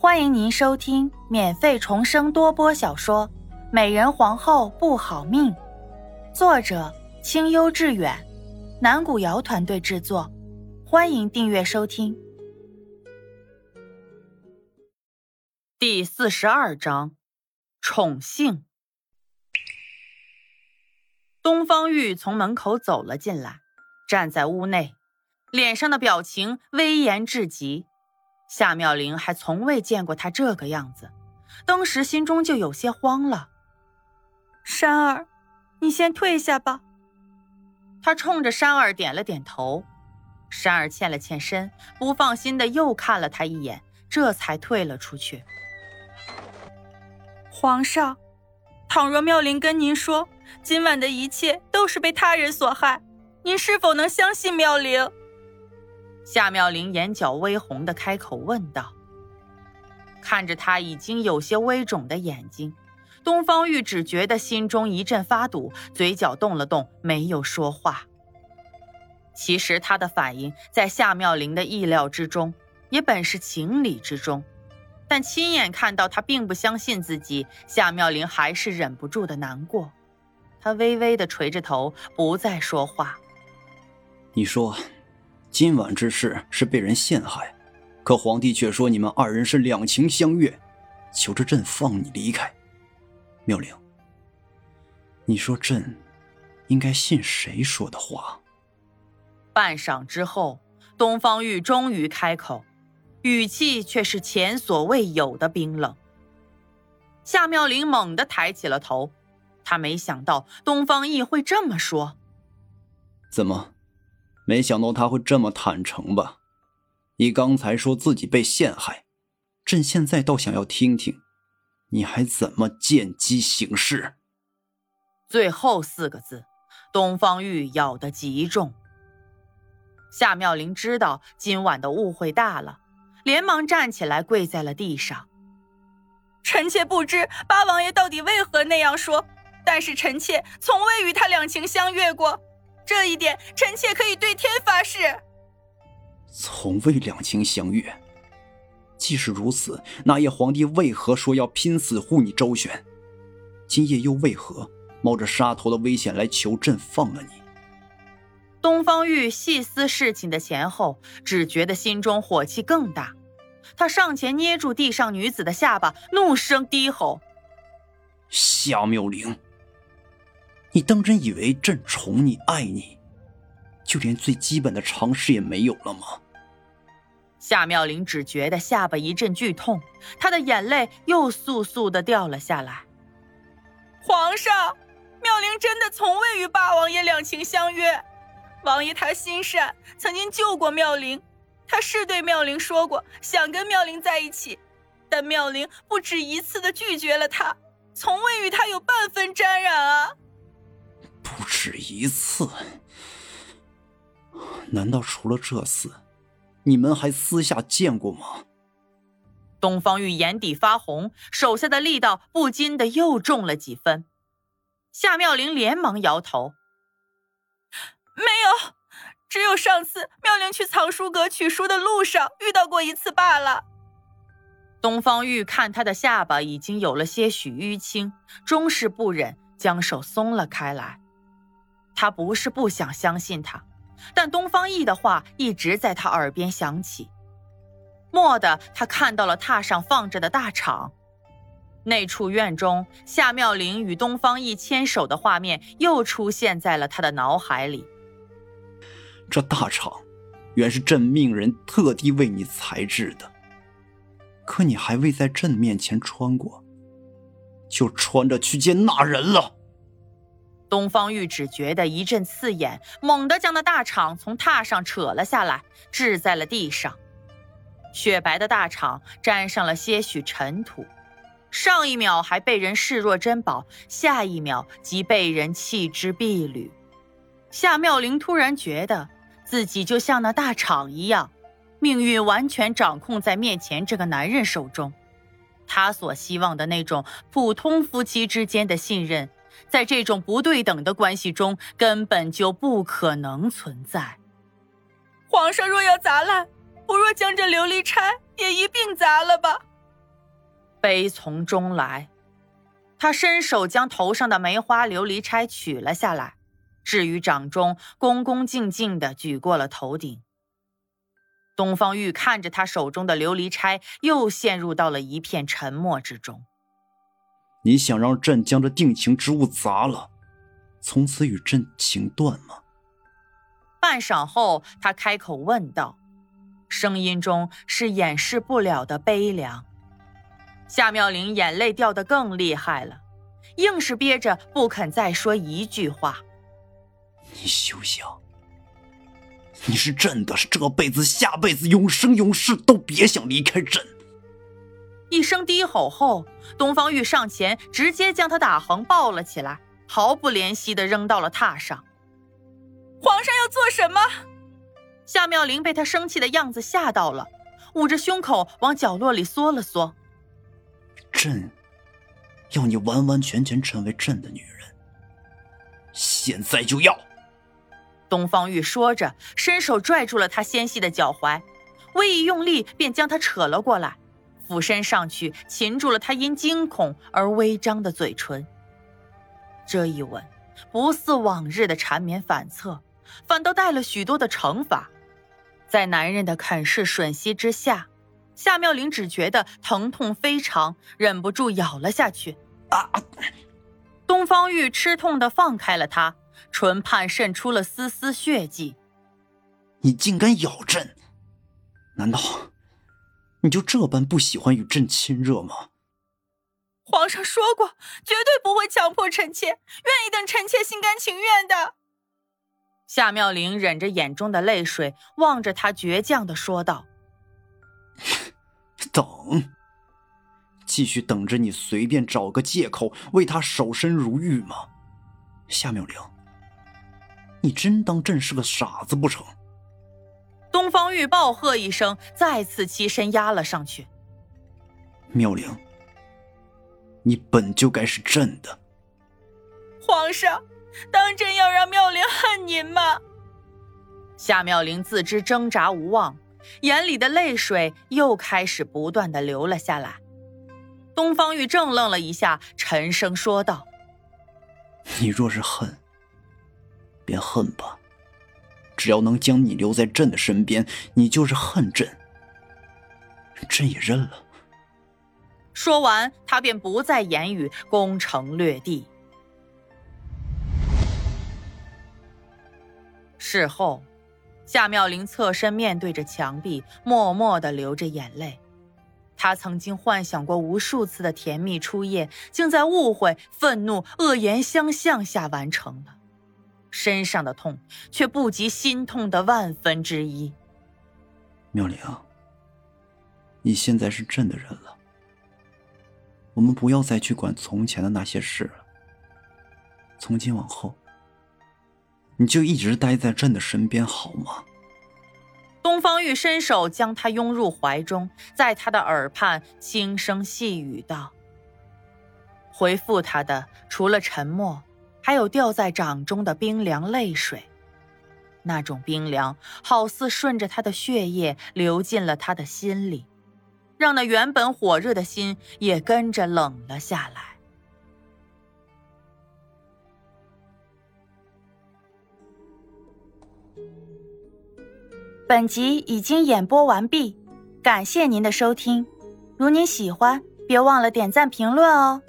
欢迎您收听免费重生多播小说《美人皇后不好命》，作者清幽致远，南古瑶团队制作。欢迎订阅收听。第四十二章，宠幸。东方玉从门口走了进来，站在屋内，脸上的表情威严至极。夏妙玲还从未见过他这个样子，当时心中就有些慌了。山儿，你先退下吧。他冲着山儿点了点头，山儿欠了欠身，不放心的又看了他一眼，这才退了出去。皇上，倘若妙龄跟您说今晚的一切都是被他人所害，您是否能相信妙龄？夏妙玲眼角微红的开口问道：“看着他已经有些微肿的眼睛，东方玉只觉得心中一阵发堵，嘴角动了动，没有说话。其实他的反应在夏妙玲的意料之中，也本是情理之中，但亲眼看到他并不相信自己，夏妙玲还是忍不住的难过。他微微的垂着头，不再说话。你说。”今晚之事是被人陷害，可皇帝却说你们二人是两情相悦，求着朕放你离开。妙龄，你说朕应该信谁说的话？半晌之后，东方玉终于开口，语气却是前所未有的冰冷。夏妙玲猛地抬起了头，她没想到东方奕会这么说。怎么？没想到他会这么坦诚吧？你刚才说自己被陷害，朕现在倒想要听听，你还怎么见机行事？最后四个字，东方玉咬得极重。夏妙玲知道今晚的误会大了，连忙站起来跪在了地上。臣妾不知八王爷到底为何那样说，但是臣妾从未与他两情相悦过。这一点，臣妾可以对天发誓。从未两情相悦。既是如此，那夜皇帝为何说要拼死护你周旋？今夜又为何冒着杀头的危险来求朕放了你？东方玉细思事情的前后，只觉得心中火气更大。他上前捏住地上女子的下巴，怒声低吼：“夏妙龄！”你当真以为朕宠你爱你，就连最基本的常识也没有了吗？夏妙玲只觉得下巴一阵剧痛，她的眼泪又簌簌的掉了下来。皇上，妙龄真的从未与八王爷两情相悦。王爷他心善，曾经救过妙龄，他是对妙龄说过想跟妙龄在一起，但妙龄不止一次的拒绝了他，从未与他有半分沾染啊。不止一次，难道除了这次，你们还私下见过吗？东方玉眼底发红，手下的力道不禁的又重了几分。夏妙玲连忙摇头：“没有，只有上次妙龄去藏书阁取书的路上遇到过一次罢了。”东方玉看他的下巴已经有了些许淤青，终是不忍，将手松了开来。他不是不想相信他，但东方奕的话一直在他耳边响起。蓦地，他看到了榻上放着的大氅，那处院中夏妙玲与东方奕牵手的画面又出现在了他的脑海里。这大氅，原是朕命人特地为你裁制的，可你还未在朕面前穿过，就穿着去见那人了。东方玉只觉得一阵刺眼，猛地将那大氅从榻上扯了下来，掷在了地上。雪白的大氅沾上了些许尘土，上一秒还被人视若珍宝，下一秒即被人弃之敝履。夏妙玲突然觉得自己就像那大氅一样，命运完全掌控在面前这个男人手中。她所希望的那种普通夫妻之间的信任。在这种不对等的关系中，根本就不可能存在。皇上若要砸烂，不若将这琉璃钗也一并砸了吧。悲从中来。他伸手将头上的梅花琉璃钗取了下来，置于掌中，恭恭敬敬地举过了头顶。东方玉看着他手中的琉璃钗，又陷入到了一片沉默之中。你想让朕将这定情之物砸了，从此与朕情断吗？半晌后，他开口问道，声音中是掩饰不了的悲凉。夏妙玲眼泪掉得更厉害了，硬是憋着不肯再说一句话。你休想！你是朕的，是这辈子、下辈子、永生永世都别想离开朕！一声低吼后，东方玉上前，直接将他打横抱了起来，毫不怜惜的扔到了榻上。皇上要做什么？夏妙玲被他生气的样子吓到了，捂着胸口往角落里缩了缩。朕要你完完全全成为朕的女人，现在就要！东方玉说着，伸手拽住了他纤细的脚踝，微一用力，便将他扯了过来，俯身上去擒住了他因惊恐而微张的嘴唇。这一吻不似往日的缠绵反侧，反倒带了许多的惩罚，在男人的啃噬吮吸之下。夏妙玲只觉得疼痛非常，忍不住咬了下去。啊！东方玉吃痛的放开了他，唇畔渗出了丝丝血迹。你竟敢咬朕？难道你就这般不喜欢与朕亲热吗？皇上说过，绝对不会强迫臣妾，愿意等臣妾心甘情愿的。夏妙玲忍着眼中的泪水，望着他倔强的说道。等，继续等着你随便找个借口为他守身如玉吗？夏妙玲，你真当朕是个傻子不成？东方玉暴喝一声，再次起身压了上去。妙玲，你本就该是朕的。皇上，当真要让妙玲恨您吗？夏妙玲自知挣扎无望。眼里的泪水又开始不断的流了下来。东方玉怔愣了一下，沉声说道：“你若是恨，便恨吧。只要能将你留在朕的身边，你就是恨朕。朕也认了。”说完，他便不再言语，攻城略地。事后。夏妙玲侧身面对着墙壁，默默的流着眼泪。她曾经幻想过无数次的甜蜜初夜，竟在误会、愤怒、恶言相向下完成了。身上的痛却不及心痛的万分之一。妙玲，你现在是朕的人了，我们不要再去管从前的那些事了。从今往后。你就一直待在朕的身边好吗？东方玉伸手将他拥入怀中，在他的耳畔轻声细语道：“回复他的除了沉默，还有掉在掌中的冰凉泪水。那种冰凉，好似顺着他的血液流进了他的心里，让那原本火热的心也跟着冷了下来。”本集已经演播完毕，感谢您的收听。如您喜欢，别忘了点赞评论哦。